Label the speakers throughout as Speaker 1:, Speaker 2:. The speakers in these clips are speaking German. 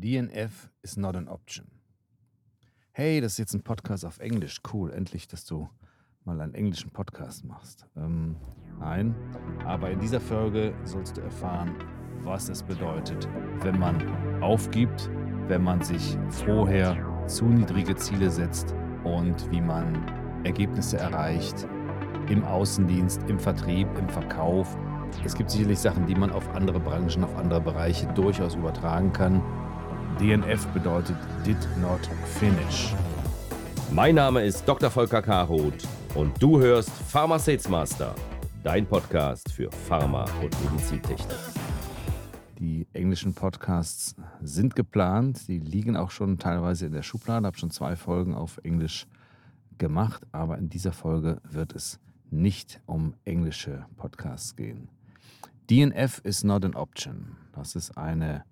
Speaker 1: DNF is not an option. Hey, das ist jetzt ein Podcast auf Englisch. Cool, endlich, dass du mal einen englischen Podcast machst. Ähm, nein, aber in dieser Folge sollst du erfahren, was es bedeutet, wenn man aufgibt, wenn man sich vorher zu niedrige Ziele setzt und wie man Ergebnisse erreicht im Außendienst, im Vertrieb, im Verkauf. Es gibt sicherlich Sachen, die man auf andere Branchen, auf andere Bereiche durchaus übertragen kann. DNF bedeutet Did Not Finish.
Speaker 2: Mein Name ist Dr. Volker Karoth und du hörst Pharma Sales Master, dein Podcast für Pharma und Medizintechnik.
Speaker 1: Die englischen Podcasts sind geplant, die liegen auch schon teilweise in der Schublade, Ich habe schon zwei Folgen auf Englisch gemacht, aber in dieser Folge wird es nicht um englische Podcasts gehen. DNF is not an option. Das ist eine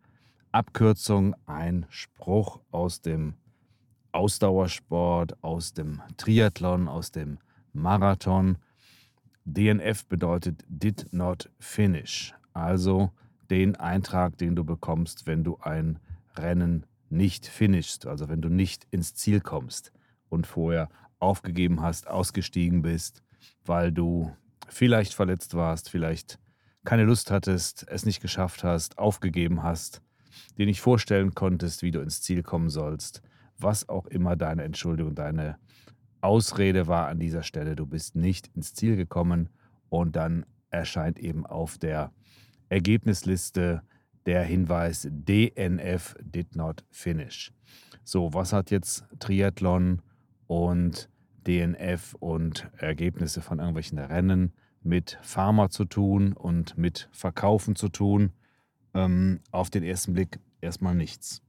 Speaker 1: Abkürzung, ein Spruch aus dem Ausdauersport, aus dem Triathlon, aus dem Marathon. DNF bedeutet Did Not Finish, also den Eintrag, den du bekommst, wenn du ein Rennen nicht finishst, also wenn du nicht ins Ziel kommst und vorher aufgegeben hast, ausgestiegen bist, weil du vielleicht verletzt warst, vielleicht keine Lust hattest, es nicht geschafft hast, aufgegeben hast dir nicht vorstellen konntest, wie du ins Ziel kommen sollst, was auch immer deine Entschuldigung, deine Ausrede war an dieser Stelle, du bist nicht ins Ziel gekommen und dann erscheint eben auf der Ergebnisliste der Hinweis DNF did not finish. So, was hat jetzt Triathlon und DNF und Ergebnisse von irgendwelchen Rennen mit Pharma zu tun und mit Verkaufen zu tun? Ähm, auf den ersten Blick erstmal nichts.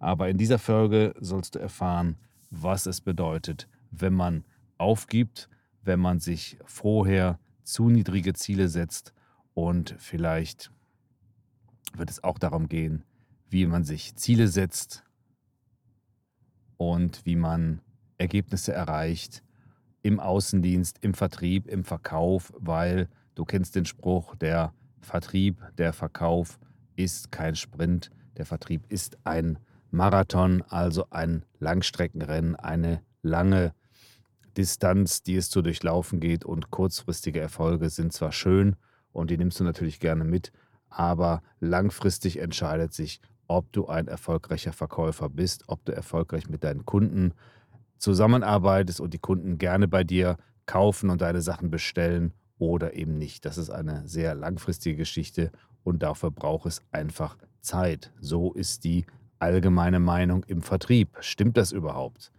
Speaker 1: Aber in dieser Folge sollst du erfahren, was es bedeutet, wenn man aufgibt, wenn man sich vorher zu niedrige Ziele setzt und vielleicht wird es auch darum gehen, wie man sich Ziele setzt und wie man Ergebnisse erreicht im Außendienst, im Vertrieb, im Verkauf, weil du kennst den Spruch, der Vertrieb, der Verkauf ist kein Sprint. Der Vertrieb ist ein Marathon, also ein Langstreckenrennen, eine lange Distanz, die es zu durchlaufen geht. Und kurzfristige Erfolge sind zwar schön und die nimmst du natürlich gerne mit, aber langfristig entscheidet sich, ob du ein erfolgreicher Verkäufer bist, ob du erfolgreich mit deinen Kunden zusammenarbeitest und die Kunden gerne bei dir kaufen und deine Sachen bestellen oder eben nicht. Das ist eine sehr langfristige Geschichte und dafür braucht es einfach Zeit. So ist die allgemeine Meinung im Vertrieb. Stimmt das überhaupt?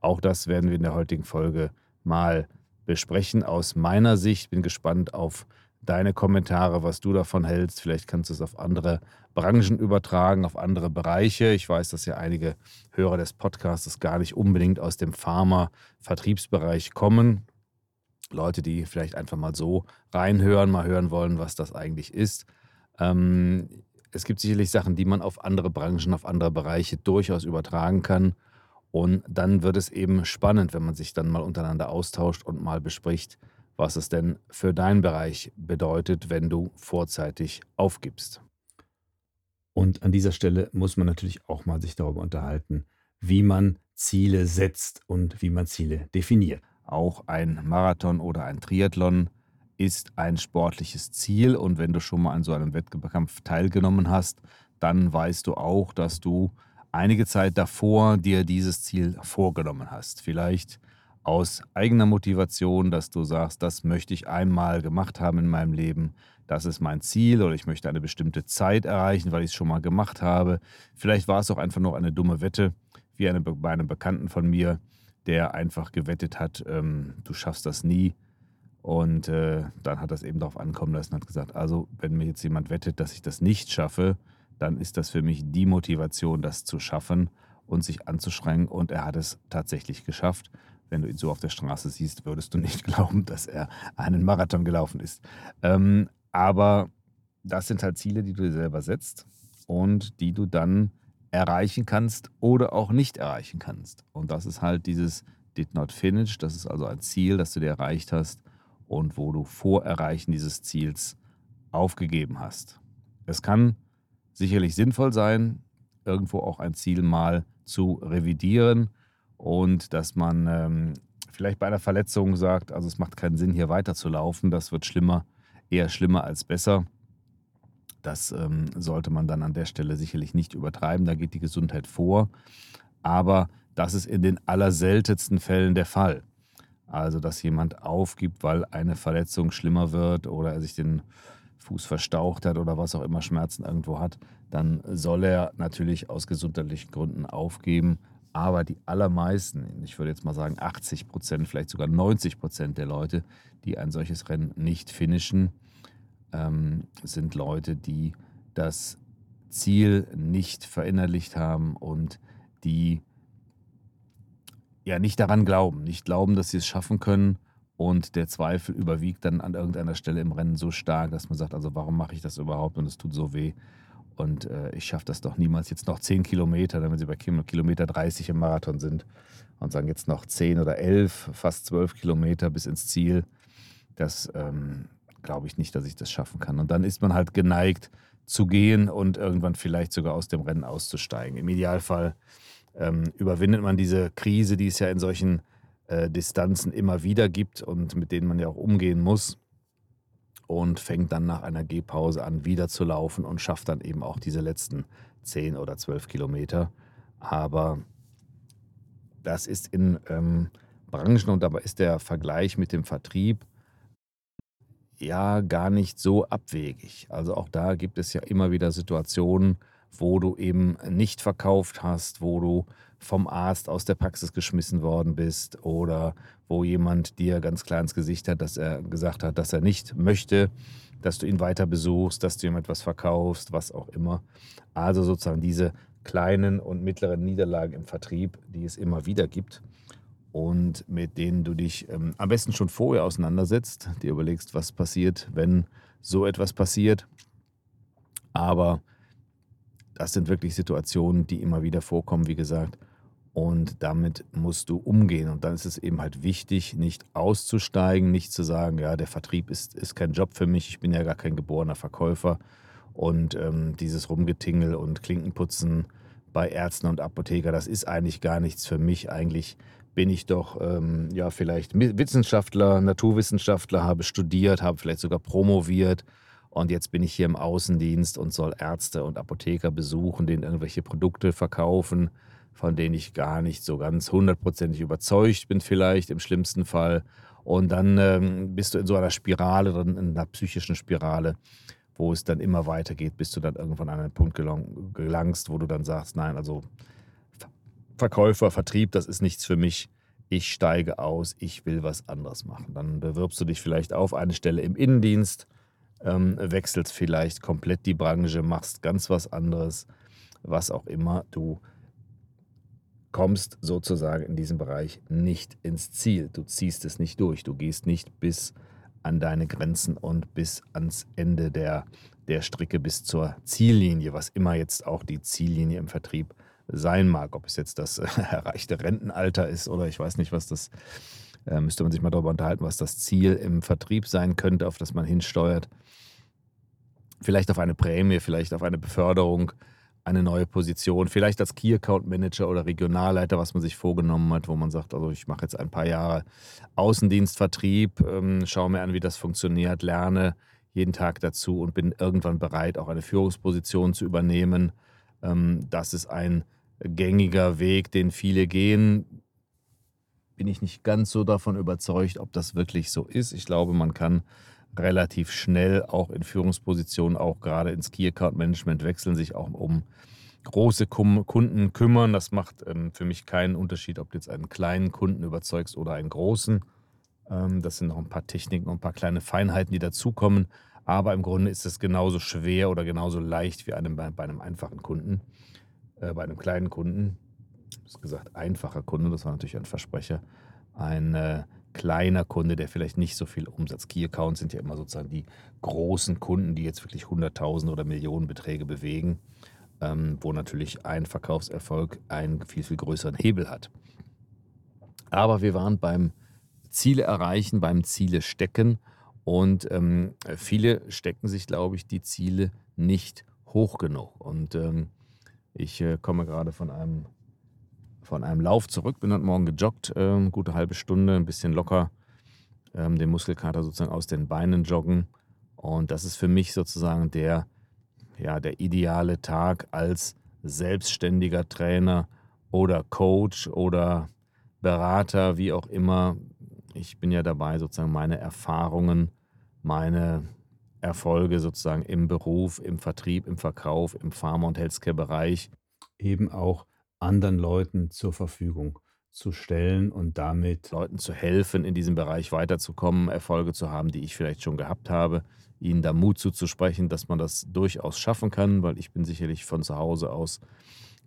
Speaker 1: Auch das werden wir in der heutigen Folge mal besprechen aus meiner Sicht. Bin gespannt auf deine Kommentare, was du davon hältst. Vielleicht kannst du es auf andere Branchen übertragen, auf andere Bereiche. Ich weiß, dass ja einige Hörer des Podcasts gar nicht unbedingt aus dem Pharma-Vertriebsbereich kommen. Leute, die vielleicht einfach mal so reinhören, mal hören wollen, was das eigentlich ist. Ähm, es gibt sicherlich Sachen, die man auf andere Branchen, auf andere Bereiche durchaus übertragen kann. Und dann wird es eben spannend, wenn man sich dann mal untereinander austauscht und mal bespricht, was es denn für deinen Bereich bedeutet, wenn du vorzeitig aufgibst. Und an dieser Stelle muss man natürlich auch mal sich darüber unterhalten, wie man Ziele setzt und wie man Ziele definiert. Auch ein Marathon oder ein Triathlon ist ein sportliches Ziel und wenn du schon mal an so einem Wettkampf teilgenommen hast, dann weißt du auch, dass du einige Zeit davor dir dieses Ziel vorgenommen hast. Vielleicht aus eigener Motivation, dass du sagst, das möchte ich einmal gemacht haben in meinem Leben, das ist mein Ziel oder ich möchte eine bestimmte Zeit erreichen, weil ich es schon mal gemacht habe. Vielleicht war es auch einfach nur eine dumme Wette, wie eine, bei einem Bekannten von mir, der einfach gewettet hat, ähm, du schaffst das nie und äh, dann hat das eben darauf ankommen lassen und hat gesagt, also wenn mir jetzt jemand wettet, dass ich das nicht schaffe, dann ist das für mich die Motivation, das zu schaffen und sich anzuschränken. Und er hat es tatsächlich geschafft. Wenn du ihn so auf der Straße siehst, würdest du nicht glauben, dass er einen Marathon gelaufen ist. Ähm, aber das sind halt Ziele, die du dir selber setzt und die du dann erreichen kannst oder auch nicht erreichen kannst. Und das ist halt dieses Did Not Finish. Das ist also ein Ziel, das du dir erreicht hast und wo du vor Erreichen dieses Ziels aufgegeben hast. Es kann sicherlich sinnvoll sein, irgendwo auch ein Ziel mal zu revidieren und dass man ähm, vielleicht bei einer Verletzung sagt, also es macht keinen Sinn, hier weiterzulaufen, das wird schlimmer, eher schlimmer als besser. Das ähm, sollte man dann an der Stelle sicherlich nicht übertreiben, da geht die Gesundheit vor. Aber das ist in den allerseltensten Fällen der Fall. Also, dass jemand aufgibt, weil eine Verletzung schlimmer wird oder er sich den Fuß verstaucht hat oder was auch immer Schmerzen irgendwo hat, dann soll er natürlich aus gesundheitlichen Gründen aufgeben. Aber die allermeisten, ich würde jetzt mal sagen 80 Prozent, vielleicht sogar 90 Prozent der Leute, die ein solches Rennen nicht finishen, ähm, sind Leute, die das Ziel nicht verinnerlicht haben und die ja nicht daran glauben, nicht glauben, dass sie es schaffen können. Und der Zweifel überwiegt dann an irgendeiner Stelle im Rennen so stark, dass man sagt, also warum mache ich das überhaupt und es tut so weh. Und äh, ich schaffe das doch niemals. Jetzt noch 10 Kilometer, wenn sie bei Kilometer 30 im Marathon sind und sagen jetzt noch 10 oder 11, fast 12 Kilometer bis ins Ziel. Das ähm, glaube ich nicht, dass ich das schaffen kann. Und dann ist man halt geneigt zu gehen und irgendwann vielleicht sogar aus dem Rennen auszusteigen. Im Idealfall ähm, überwindet man diese Krise, die es ja in solchen äh, Distanzen immer wieder gibt und mit denen man ja auch umgehen muss und fängt dann nach einer Gehpause an, wieder zu laufen und schafft dann eben auch diese letzten 10 oder 12 Kilometer. Aber das ist in ähm, Branchen und dabei ist der Vergleich mit dem Vertrieb ja gar nicht so abwegig. Also auch da gibt es ja immer wieder Situationen, wo du eben nicht verkauft hast, wo du vom Arzt aus der Praxis geschmissen worden bist oder wo jemand dir ganz klar ins Gesicht hat, dass er gesagt hat, dass er nicht möchte, dass du ihn weiter besuchst, dass du ihm etwas verkaufst, was auch immer. Also sozusagen diese kleinen und mittleren Niederlagen im Vertrieb, die es immer wieder gibt und mit denen du dich ähm, am besten schon vorher auseinandersetzt, dir überlegst, was passiert, wenn so etwas passiert. Aber das sind wirklich Situationen, die immer wieder vorkommen, wie gesagt. Und damit musst du umgehen. Und dann ist es eben halt wichtig, nicht auszusteigen, nicht zu sagen, ja, der Vertrieb ist, ist kein Job für mich, ich bin ja gar kein geborener Verkäufer. Und ähm, dieses Rumgetingel und Klinkenputzen bei Ärzten und Apotheker, das ist eigentlich gar nichts für mich. Eigentlich bin ich doch ähm, ja vielleicht Wissenschaftler, Naturwissenschaftler, habe studiert, habe vielleicht sogar promoviert und jetzt bin ich hier im Außendienst und soll Ärzte und Apotheker besuchen, denen irgendwelche Produkte verkaufen von denen ich gar nicht so ganz hundertprozentig überzeugt bin, vielleicht im schlimmsten Fall. Und dann ähm, bist du in so einer Spirale, in einer psychischen Spirale, wo es dann immer weitergeht, bis du dann irgendwann an einen Punkt gelang, gelangst, wo du dann sagst, nein, also Verkäufer, Vertrieb, das ist nichts für mich. Ich steige aus, ich will was anderes machen. Dann bewirbst du dich vielleicht auf eine Stelle im Innendienst, ähm, wechselst vielleicht komplett die Branche, machst ganz was anderes, was auch immer du kommst sozusagen in diesem Bereich nicht ins Ziel. Du ziehst es nicht durch. Du gehst nicht bis an deine Grenzen und bis ans Ende der, der Stricke, bis zur Ziellinie, was immer jetzt auch die Ziellinie im Vertrieb sein mag. Ob es jetzt das äh, erreichte Rentenalter ist oder ich weiß nicht, was das, äh, müsste man sich mal darüber unterhalten, was das Ziel im Vertrieb sein könnte, auf das man hinsteuert. Vielleicht auf eine Prämie, vielleicht auf eine Beförderung eine neue Position, vielleicht als Key Account Manager oder Regionalleiter, was man sich vorgenommen hat, wo man sagt, also ich mache jetzt ein paar Jahre Außendienstvertrieb, ähm, schaue mir an, wie das funktioniert, lerne jeden Tag dazu und bin irgendwann bereit, auch eine Führungsposition zu übernehmen. Ähm, das ist ein gängiger Weg, den viele gehen. Bin ich nicht ganz so davon überzeugt, ob das wirklich so ist. Ich glaube, man kann relativ schnell auch in Führungspositionen, auch gerade ins Key Account Management wechseln, sich auch um große Kunden kümmern. Das macht ähm, für mich keinen Unterschied, ob du jetzt einen kleinen Kunden überzeugst oder einen großen. Ähm, das sind noch ein paar Techniken und ein paar kleine Feinheiten, die dazukommen. Aber im Grunde ist es genauso schwer oder genauso leicht wie einem, bei, einem einfachen Kunden, äh, bei einem kleinen Kunden. Ich habe gesagt, einfacher Kunde, das war natürlich ein Versprecher. Ein äh, kleiner Kunde, der vielleicht nicht so viel Umsatz. Key Accounts sind ja immer sozusagen die großen Kunden, die jetzt wirklich Hunderttausende oder Millionenbeträge bewegen, ähm, wo natürlich ein Verkaufserfolg einen viel, viel größeren Hebel hat. Aber wir waren beim Ziele erreichen, beim Ziele stecken und ähm, viele stecken sich, glaube ich, die Ziele nicht hoch genug. Und ähm, Ich äh, komme gerade von einem, von einem Lauf zurück, bin heute Morgen gejoggt, äh, gute halbe Stunde, ein bisschen locker, ähm, den Muskelkater sozusagen aus den Beinen joggen. Und das ist für mich sozusagen der, ja, der ideale Tag als selbstständiger Trainer oder Coach oder Berater, wie auch immer. Ich bin ja dabei, sozusagen meine Erfahrungen, meine Erfolge sozusagen im Beruf, im Vertrieb, im Verkauf, im Pharma- und Healthcare-Bereich eben auch anderen Leuten zur Verfügung zu stellen und damit Leuten zu helfen, in diesem Bereich weiterzukommen, Erfolge zu haben, die ich vielleicht schon gehabt habe, ihnen da Mut zuzusprechen, dass man das durchaus schaffen kann, weil ich bin sicherlich von zu Hause aus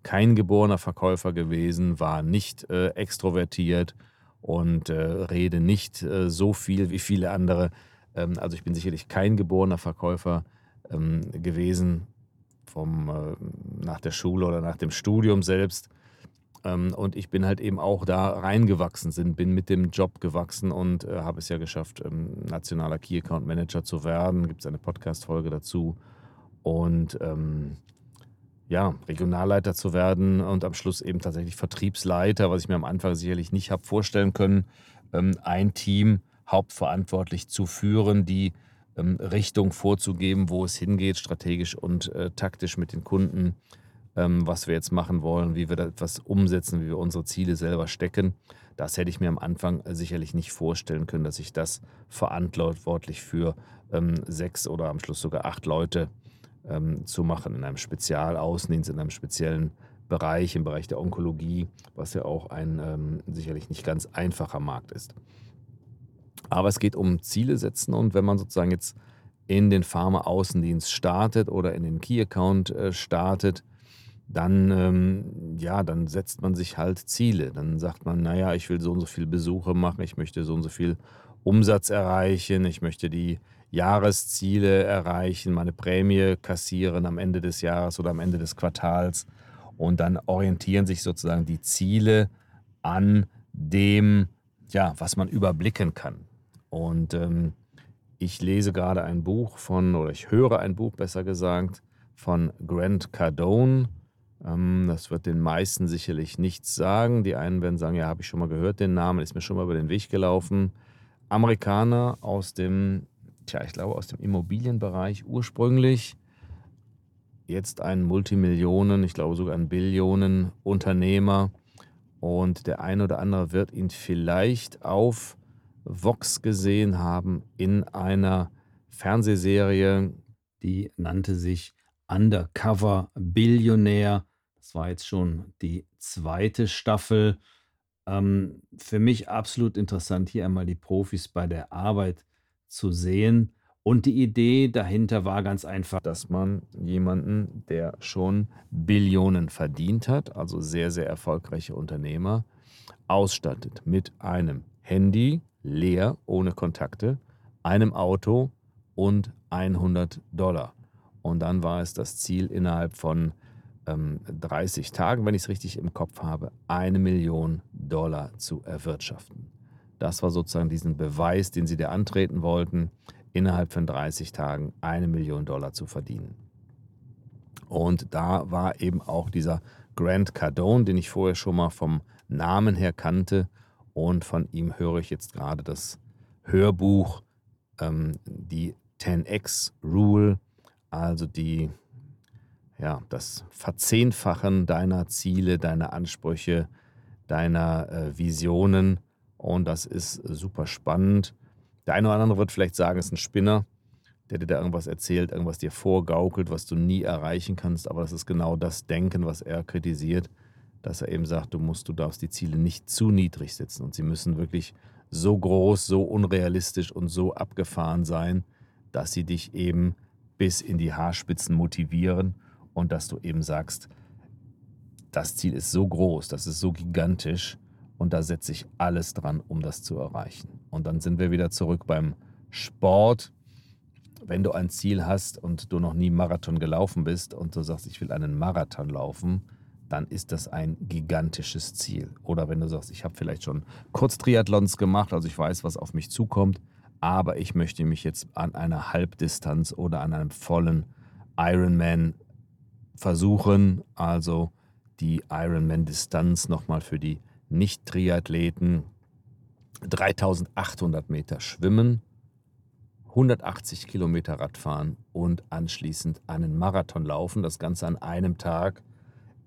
Speaker 1: kein geborener Verkäufer gewesen, war nicht äh, extrovertiert und äh, rede nicht äh, so viel wie viele andere. Ähm, also ich bin sicherlich kein geborener Verkäufer ähm, gewesen vom, äh, nach der Schule oder nach dem Studium selbst. Ähm, und ich bin halt eben auch da reingewachsen, bin mit dem Job gewachsen und äh, habe es ja geschafft, ähm, nationaler Key Account Manager zu werden. Gibt es eine Podcast-Folge dazu. Und ähm, ja, Regionalleiter zu werden und am Schluss eben tatsächlich Vertriebsleiter, was ich mir am Anfang sicherlich nicht habe vorstellen können, ein Team hauptverantwortlich zu führen, die Richtung vorzugeben, wo es hingeht, strategisch und äh, taktisch mit den Kunden, ähm, was wir jetzt machen wollen, wie wir da etwas umsetzen, wie wir unsere Ziele selber stecken. Das hätte ich mir am Anfang äh, sicherlich nicht vorstellen können, dass ich das verantwortlich für ähm, sechs oder am Schluss sogar acht Leute ähm, zu machen, in einem Spezialaußendienst, in einem speziellen Bereich, im Bereich der Onkologie, was ja auch ein ähm, sicherlich nicht ganz einfacher Markt ist. Aber es geht um Ziele setzen und wenn man sozusagen jetzt in den Pharma-Außendienst startet oder in den Key-Account äh, startet, dann, ähm, ja, dann setzt man sich halt Ziele. Dann sagt man, naja, ich will so und so viele Besuche machen, ich möchte so und so viel Umsatz erreichen, ich möchte die Jahresziele erreichen, meine Prämie kassieren am Ende des Jahres oder am Ende des Quartals. Und dann orientieren sich sozusagen die Ziele an dem, ja, was man überblicken kann. Und ähm, ich lese gerade ein Buch von, oder ich höre ein Buch besser gesagt, von Grant Cardone. Ähm, das wird den meisten sicherlich nichts sagen. Die einen werden sagen, ja, habe ich schon mal gehört den Namen, ist mir schon mal über den Weg gelaufen. Amerikaner aus dem tja, ich glaube aus dem Immobilienbereich ursprünglich. Jetzt ein Multimillionen, ich glaube sogar ein Billionen-Unternehmer. Und der eine oder andere wird ihn vielleicht auf Vox gesehen haben in einer Fernsehserie, die nannte sich Undercover Billionär. Das war jetzt schon die zweite Staffel. Ähm, für mich absolut interessant, hier einmal die Profis bei der Arbeit zu sehen. Und die Idee dahinter war ganz einfach, dass man jemanden, der schon Billionen verdient hat, also sehr, sehr erfolgreiche Unternehmer, ausstattet mit einem Handy, leer, ohne Kontakte, einem Auto und 100 Dollar. Und dann war es das Ziel, innerhalb von ähm, 30 Tagen, wenn ich es richtig im Kopf habe, eine Million Dollar zu erwirtschaften. Das war sozusagen diesen Beweis, den sie dir antreten wollten, innerhalb von 30 Tagen eine Million Dollar zu verdienen. Und da war eben auch dieser Grant Cardone, den ich vorher schon mal vom Namen her kannte. Und von ihm höre ich jetzt gerade das Hörbuch, ähm, die 10x Rule, also die, ja, das Verzehnfachen deiner Ziele, deiner Ansprüche, deiner äh, Visionen und das ist super spannend. Der eine oder andere wird vielleicht sagen, es ist ein Spinner, der dir da irgendwas erzählt, irgendwas dir vorgaukelt, was du nie erreichen kannst. Aber das ist genau das Denken, was er kritisiert, dass er eben sagt, du musst, du darfst die Ziele nicht zu niedrig setzen. Und sie müssen wirklich so groß, so unrealistisch und so abgefahren sein, dass sie dich eben bis in die Haarspitzen motivieren und dass du eben sagst, das Ziel ist so groß, das ist so gigantisch, und da setze ich alles dran, um das zu erreichen. Und dann sind wir wieder zurück beim Sport. Wenn du ein Ziel hast und du noch nie Marathon gelaufen bist und du sagst, ich will einen Marathon laufen, dann ist das ein gigantisches Ziel. Oder wenn du sagst, ich habe vielleicht schon Kurztriathlons gemacht, also ich weiß, was auf mich zukommt, aber ich möchte mich jetzt an einer Halbdistanz oder an einem vollen Ironman versuchen also die Ironman-Distanz nochmal für die Nicht-Triathleten 3800 Meter schwimmen, 180 Kilometer Radfahren und anschließend einen Marathon laufen. Das Ganze an einem Tag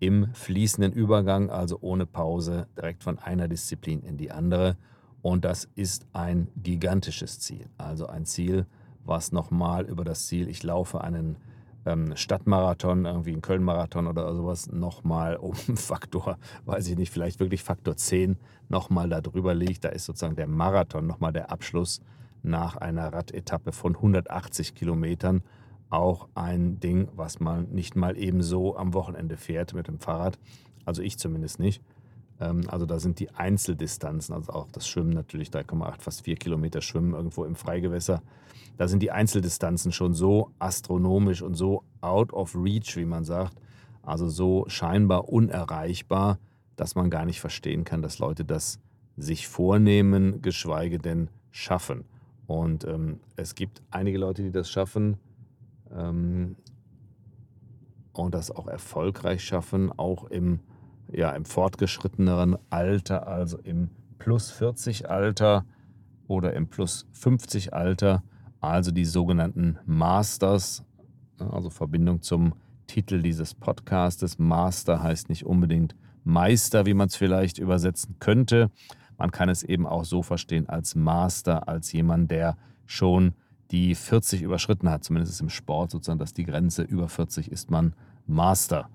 Speaker 1: im fließenden Übergang, also ohne Pause, direkt von einer Disziplin in die andere. Und das ist ein gigantisches Ziel. Also ein Ziel, was nochmal über das Ziel, ich laufe einen ähm, Stadtmarathon, irgendwie einen Köln-Marathon oder sowas, nochmal um Faktor, weiß ich nicht, vielleicht wirklich Faktor 10 nochmal da drüber liegt. Da ist sozusagen der Marathon nochmal der Abschluss nach einer Radetappe von 180 Kilometern. Auch ein Ding, was man nicht mal ebenso am Wochenende fährt mit dem Fahrrad. Also ich zumindest nicht. Ähm, also da sind die Einzeldistanzen, also auch das Schwimmen natürlich 3,8, fast 4 Kilometer Schwimmen irgendwo im Freigewässer. Da sind die Einzeldistanzen schon so astronomisch und so out of reach, wie man sagt, also so scheinbar unerreichbar, dass man gar nicht verstehen kann, dass Leute das sich vornehmen, geschweige denn schaffen. Und ähm, es gibt einige Leute, die das schaffen ähm, und das auch erfolgreich schaffen, auch im ja, im fortgeschritteneren Alter, also im plus 40 Alter oder im plus 50 Alter, also die sogenannten Masters, also Verbindung zum Titel dieses Podcastes. Master heißt nicht unbedingt Meister, wie man es vielleicht übersetzen könnte. Man kann es eben auch so verstehen als Master, als jemand, der schon die 40 überschritten hat, zumindest im Sport sozusagen, dass die Grenze über 40 ist man Master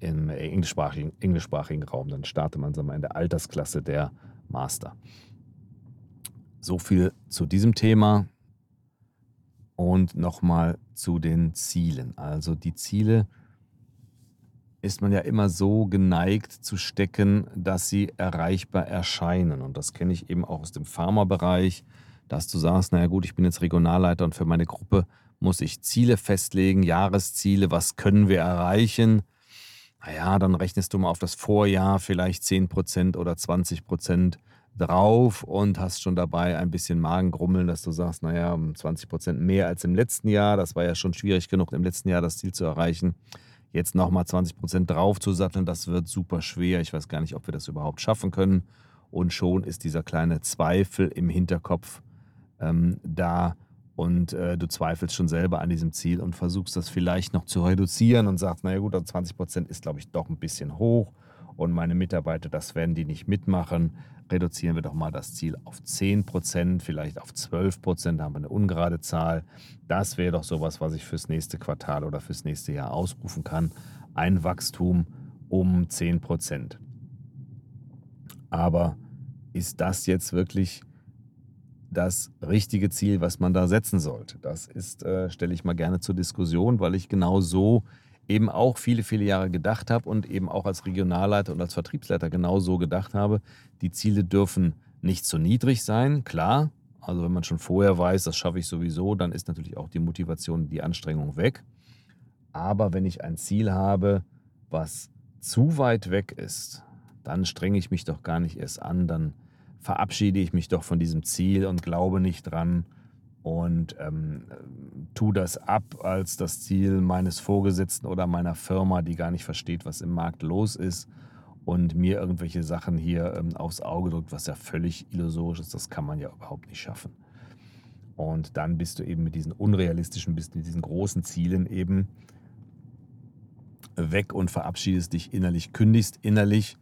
Speaker 1: im englischsprachigen, englischsprachigen Raum. Dann startet man in der Altersklasse der Master. So viel zu diesem Thema und nochmal zu den Zielen. Also die Ziele ist man ja immer so geneigt zu stecken, dass sie erreichbar erscheinen. Und das kenne ich eben auch aus dem Pharmabereich, dass du sagst, naja gut, ich bin jetzt Regionalleiter und für meine Gruppe muss ich Ziele festlegen, Jahresziele, was können wir erreichen naja, dann rechnest du mal auf das Vorjahr vielleicht 10% oder 20% drauf und hast schon dabei ein bisschen Magengrummeln, dass du sagst, naja, 20% mehr als im letzten Jahr. Das war ja schon schwierig genug, im letzten Jahr das Ziel zu erreichen. Jetzt nochmal 20% drauf zu satteln, das wird super schwer. Ich weiß gar nicht, ob wir das überhaupt schaffen können. Und schon ist dieser kleine Zweifel im Hinterkopf ähm, da, und äh, du zweifelst schon selber an diesem Ziel und versuchst das vielleicht noch zu reduzieren und sagst, naja gut, 20 Prozent ist, glaube ich, doch ein bisschen hoch und meine Mitarbeiter, das werden die nicht mitmachen. Reduzieren wir doch mal das Ziel auf 10 Prozent, vielleicht auf 12 Prozent, da haben wir eine ungerade Zahl. Das wäre doch sowas, was ich fürs nächste Quartal oder fürs nächste Jahr ausrufen kann. Ein Wachstum um 10 Prozent. Aber ist das jetzt wirklich das richtige Ziel, was man da setzen sollte. Das ist, äh, stelle ich mal gerne zur Diskussion, weil ich genau so eben auch viele, viele Jahre gedacht habe und eben auch als Regionalleiter und als Vertriebsleiter genau so gedacht habe, die Ziele dürfen nicht zu niedrig sein, klar. Also wenn man schon vorher weiß, das schaffe ich sowieso, dann ist natürlich auch die Motivation, die Anstrengung weg. Aber wenn ich ein Ziel habe, was zu weit weg ist, dann strenge ich mich doch gar nicht erst an, dann verabschiede ich mich doch von diesem Ziel und glaube nicht dran und ähm, tue das ab als das Ziel meines Vorgesetzten oder meiner Firma, die gar nicht versteht, was im Markt los ist und mir irgendwelche Sachen hier ähm, aufs Auge drückt, was ja völlig illusorisch ist. Das kann man ja überhaupt nicht schaffen. Und dann bist du eben mit diesen unrealistischen, bist mit diesen großen Zielen eben weg und verabschiedest dich innerlich, kündigst innerlich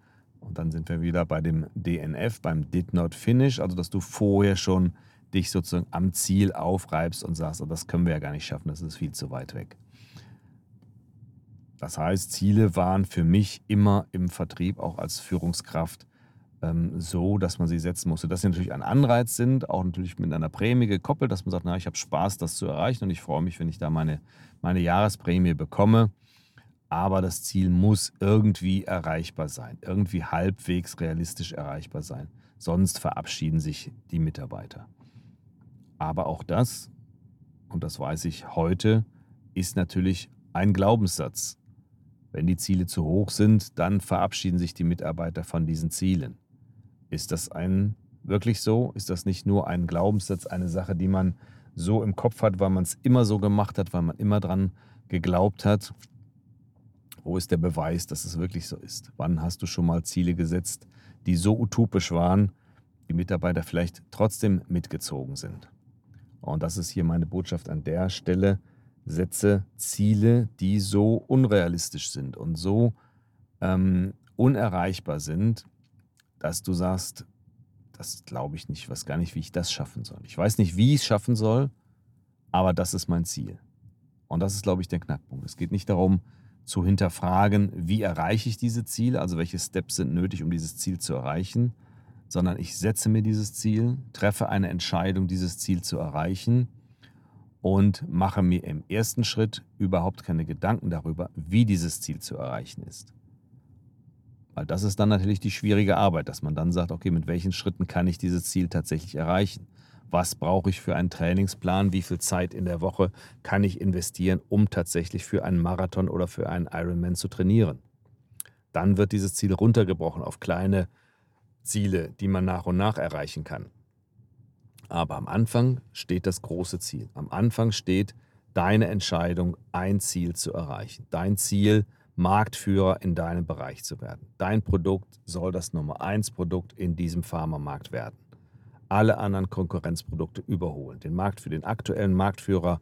Speaker 1: und dann sind wir wieder bei dem DNF, beim Did Not Finish, also dass du vorher schon dich sozusagen am Ziel aufreibst und sagst, oh, das können wir ja gar nicht schaffen, das ist viel zu weit weg. Das heißt, Ziele waren für mich immer im Vertrieb, auch als Führungskraft, ähm, so, dass man sie setzen musste. Dass sie natürlich ein Anreiz sind, auch natürlich mit einer Prämie gekoppelt, dass man sagt, na, ich habe Spaß, das zu erreichen und ich freue mich, wenn ich da meine, meine Jahresprämie bekomme aber das Ziel muss irgendwie erreichbar sein, irgendwie halbwegs realistisch erreichbar sein. Sonst verabschieden sich die Mitarbeiter. Aber auch das, und das weiß ich heute, ist natürlich ein Glaubenssatz. Wenn die Ziele zu hoch sind, dann verabschieden sich die Mitarbeiter von diesen Zielen. Ist das ein wirklich so? Ist das nicht nur ein Glaubenssatz, eine Sache, die man so im Kopf hat, weil man es immer so gemacht hat, weil man immer dran geglaubt hat? Wo ist der Beweis, dass es wirklich so ist? Wann hast du schon mal Ziele gesetzt, die so utopisch waren, die Mitarbeiter vielleicht trotzdem mitgezogen sind? Und das ist hier meine Botschaft an der Stelle. Setze Ziele, die so unrealistisch sind und so ähm, unerreichbar sind, dass du sagst, das glaube ich nicht, ich weiß gar nicht, wie ich das schaffen soll. Ich weiß nicht, wie ich es schaffen soll, aber das ist mein Ziel. Und das ist, glaube ich, der Knackpunkt. Es geht nicht darum, zu hinterfragen, wie erreiche ich diese Ziele, also welche Steps sind nötig, um dieses Ziel zu erreichen, sondern ich setze mir dieses Ziel, treffe eine Entscheidung, dieses Ziel zu erreichen und mache mir im ersten Schritt überhaupt keine Gedanken darüber, wie dieses Ziel zu erreichen ist. Weil das ist dann natürlich die schwierige Arbeit, dass man dann sagt, okay, mit welchen Schritten kann ich dieses Ziel tatsächlich erreichen? Was brauche ich für einen Trainingsplan? Wie viel Zeit in der Woche kann ich investieren, um tatsächlich für einen Marathon oder für einen Ironman zu trainieren? Dann wird dieses Ziel runtergebrochen auf kleine Ziele, die man nach und nach erreichen kann. Aber am Anfang steht das große Ziel. Am Anfang steht deine Entscheidung, ein Ziel zu erreichen. Dein Ziel, Marktführer in deinem Bereich zu werden. Dein Produkt soll das Nummer 1 Produkt in diesem Pharmamarkt werden. Alle anderen Konkurrenzprodukte überholen. Den Markt für den aktuellen Marktführer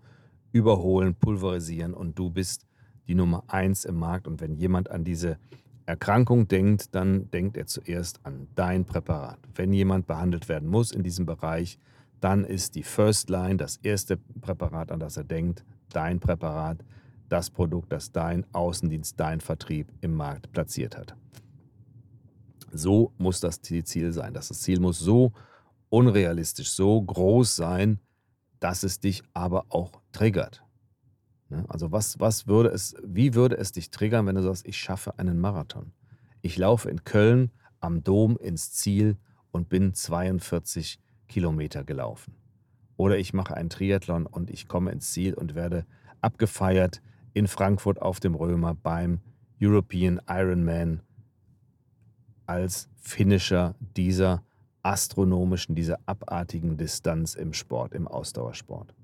Speaker 1: überholen, pulverisieren und du bist die Nummer 1 im Markt. Und wenn jemand an diese Erkrankung denkt, dann denkt er zuerst an dein Präparat. Wenn jemand behandelt werden muss in diesem Bereich, dann ist die First Line das erste Präparat, an das er denkt, dein Präparat, das Produkt, das dein Außendienst, dein Vertrieb im Markt platziert hat. So muss das Ziel sein. Das Ziel muss so unrealistisch, so groß sein, dass es dich aber auch triggert. Ne? Also was, was würde es, wie würde es dich triggern, wenn du sagst, ich schaffe einen Marathon? Ich laufe in Köln am Dom ins Ziel und bin 42 Kilometer gelaufen. Oder ich mache einen Triathlon und ich komme ins Ziel und werde abgefeiert in Frankfurt auf dem Römer beim European Ironman als Finisher dieser astronomischen, dieser abartigen Distanz im Sport, im Ausdauersport.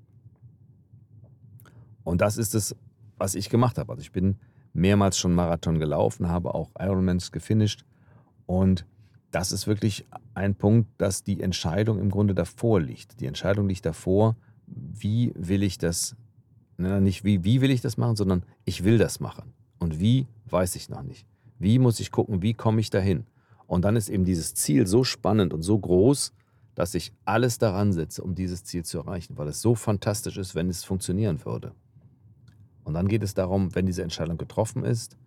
Speaker 1: Und das ist es, was ich gemacht habe. Also ich bin mehrmals schon Marathon gelaufen, habe auch Ironmans gefinisht. Und das ist wirklich ein Punkt, dass die Entscheidung im Grunde davor liegt. Die Entscheidung liegt davor, wie will ich das, nicht wie, wie will ich das machen, sondern ich will das machen. Und wie, weiß ich noch nicht. Wie muss ich gucken, wie komme ich dahin? Und dann ist eben dieses Ziel so spannend und so groß, dass ich alles daran setze, um dieses Ziel zu erreichen, weil es so fantastisch ist, wenn es funktionieren würde. Und dann geht es darum, wenn diese Entscheidung getroffen ist,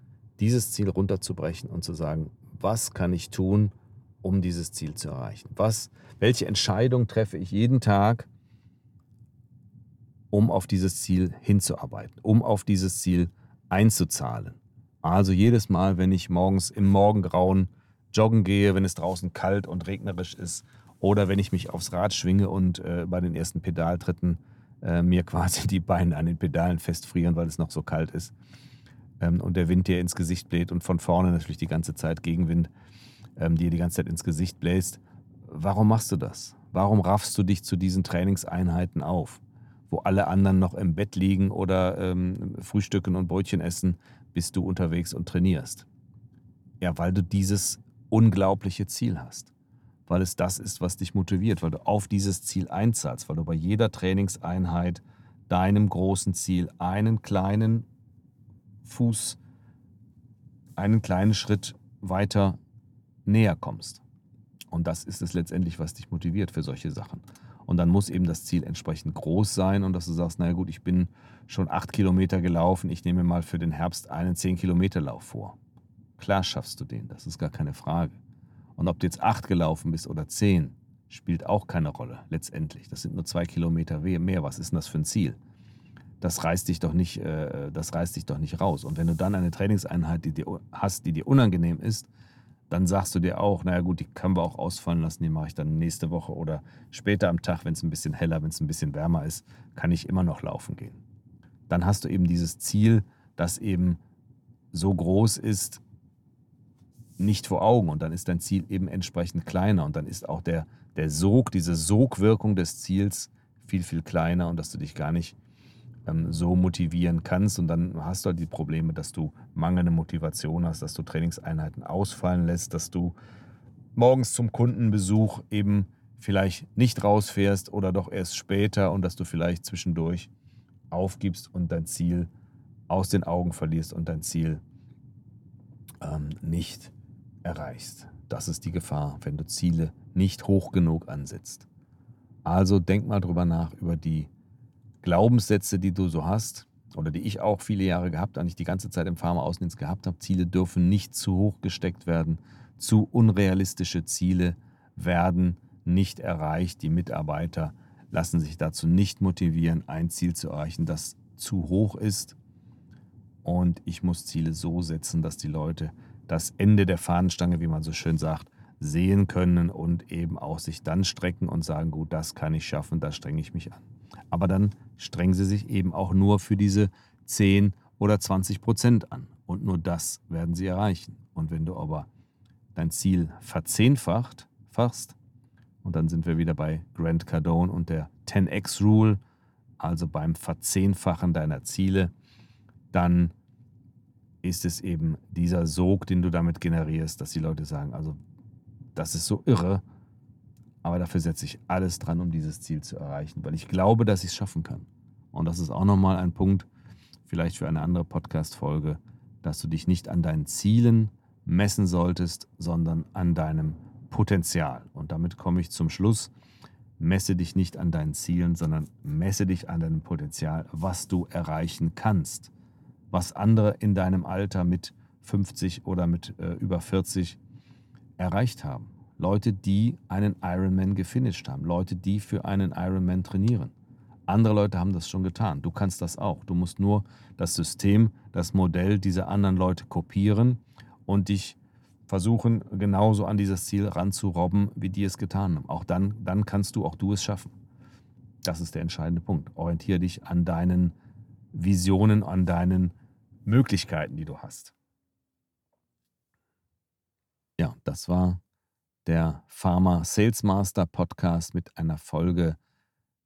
Speaker 1: dieses Ziel runterzubrechen und zu sagen, was kann ich tun, um dieses Ziel zu erreichen? Was, welche Entscheidung treffe ich jeden Tag, um auf dieses Ziel hinzuarbeiten, um auf dieses Ziel einzuzahlen? Also jedes Mal, wenn ich morgens im Morgengrauen joggen gehe, wenn es draußen kalt und regnerisch ist, oder wenn ich mich aufs Rad schwinge und äh, bei den ersten Pedaltritten äh, mir quasi die Beine an den Pedalen festfrieren, weil es noch so kalt ist. Ähm, und der Wind dir ins Gesicht bläht und von vorne natürlich die ganze Zeit Gegenwind ähm, dir die ganze Zeit ins Gesicht bläst. Warum machst du das? Warum raffst du dich zu diesen Trainingseinheiten auf? Wo alle anderen noch im Bett liegen oder ähm, frühstücken und Brötchen essen, bist du unterwegs und trainierst. Ja, weil du dieses unglaubliche Ziel hast weil es das ist, was dich motiviert, weil du auf dieses Ziel einzahlst, weil du bei jeder Trainingseinheit deinem großen Ziel einen kleinen Fuß, einen kleinen Schritt weiter näher kommst. Und das ist es letztendlich, was dich motiviert für solche Sachen. Und dann muss eben das Ziel entsprechend groß sein und dass du sagst, naja gut, ich bin schon acht Kilometer gelaufen, ich nehme mal für den Herbst einen zehn Kilometer Lauf vor. Klar schaffst du den, das ist gar keine Frage. Und ob du jetzt acht gelaufen bist oder zehn, spielt auch keine Rolle letztendlich. Das sind nur zwei Kilometer mehr. Was ist denn das für ein Ziel? Das reißt dich doch nicht, äh, das reißt dich doch nicht raus. Und wenn du dann eine Trainingseinheit die dir, hast, die dir unangenehm ist, dann sagst du dir auch, naja gut, die können wir auch ausfallen lassen, die mache ich dann nächste Woche oder später am Tag, wenn es ein bisschen heller, wenn es ein bisschen wärmer ist, kann ich immer noch laufen gehen. Dann hast du eben dieses Ziel, das eben so groß ist, nicht vor Augen und dann ist dein Ziel eben entsprechend kleiner und dann ist auch der, der Sog, diese Sogwirkung des Ziels viel, viel kleiner und dass du dich gar nicht ähm, so motivieren kannst. Und dann hast du halt die Probleme, dass du mangelnde Motivation hast, dass du Trainingseinheiten ausfallen lässt, dass du morgens zum Kundenbesuch eben vielleicht nicht rausfährst oder doch erst später und dass du vielleicht zwischendurch aufgibst und dein Ziel aus den Augen verlierst und dein Ziel ähm, nicht erreichst. Das ist die Gefahr, wenn du Ziele nicht hoch genug ansetzt. Also denk mal drüber nach, über die Glaubenssätze, die du so hast oder die ich auch viele Jahre gehabt, eigentlich die ganze Zeit im Pharma-Außendienst gehabt habe. Ziele dürfen nicht zu hoch gesteckt werden. Zu unrealistische Ziele werden nicht erreicht. Die Mitarbeiter lassen sich dazu nicht motivieren, ein Ziel zu erreichen, das zu hoch ist. Und ich muss Ziele so setzen, dass die Leute das Ende der Fahnenstange, wie man so schön sagt, sehen können und eben auch sich dann strecken und sagen, gut, das kann ich schaffen, da strenge ich mich an. Aber dann strengen sie sich eben auch nur für diese 10 oder 20 Prozent an. Und nur das werden sie erreichen. Und wenn du aber dein Ziel verzehnfacht, fachst, und dann sind wir wieder bei Grant Cardone und der 10x Rule, also beim Verzehnfachen deiner Ziele, dann ist es eben dieser Sog, den du damit generierst, dass die Leute sagen, also das ist so irre, aber dafür setze ich alles dran, um dieses Ziel zu erreichen, weil ich glaube, dass ich es schaffen kann. Und das ist auch nochmal ein Punkt, vielleicht für eine andere Podcast-Folge, dass du dich nicht an deinen Zielen messen solltest, sondern an deinem Potenzial. Und damit komme ich zum Schluss. Messe dich nicht an deinen Zielen, sondern messe dich an deinem Potenzial, was du erreichen kannst. Was andere in deinem Alter mit 50 oder mit äh, über 40 erreicht haben. Leute, die einen Ironman gefinisht haben. Leute, die für einen Ironman trainieren. Andere Leute haben das schon getan. Du kannst das auch. Du musst nur das System, das Modell dieser anderen Leute kopieren und dich versuchen, genauso an dieses Ziel ranzurobben, wie die es getan haben. Auch dann, dann kannst du, auch du es schaffen. Das ist der entscheidende Punkt. Orientiere dich an deinen Visionen, an deinen Möglichkeiten, die du hast. Ja, das war der Pharma Sales Master Podcast mit einer Folge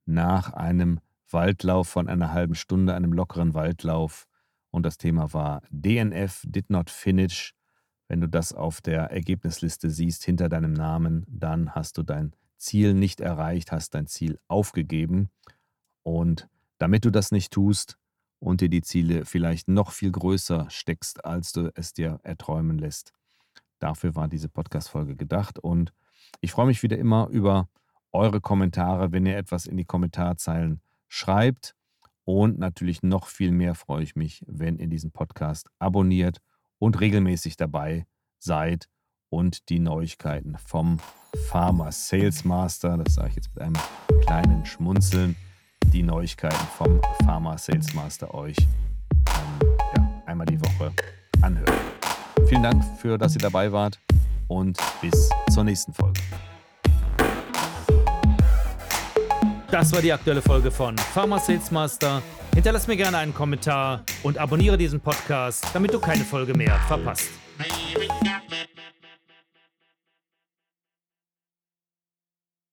Speaker 1: nach einem Waldlauf von einer halben Stunde, einem lockeren Waldlauf. Und das Thema war DNF, Did Not Finish wenn du das auf der Ergebnisliste siehst hinter deinem Namen, dann hast du dein Ziel nicht erreicht, hast dein Ziel aufgegeben. Und damit du das nicht tust und dir die Ziele vielleicht noch viel größer steckst, als du es dir erträumen lässt, dafür war diese Podcast-Folge gedacht. Und ich freue mich wieder immer über eure Kommentare, wenn ihr etwas in die Kommentarzeilen schreibt. Und natürlich noch viel mehr freue ich mich, wenn ihr diesen Podcast abonniert und regelmäßig dabei seid und die Neuigkeiten vom Pharma Sales Master, das sage ich jetzt mit einem kleinen Schmunzeln, die Neuigkeiten vom Pharma Sales Master euch ähm, ja, einmal die Woche anhört. Vielen Dank für, dass ihr dabei wart und bis zur nächsten Folge.
Speaker 3: Das war die aktuelle Folge von Pharma Sales Master. Hinterlass mir gerne einen Kommentar und abonniere diesen Podcast, damit du keine Folge mehr verpasst.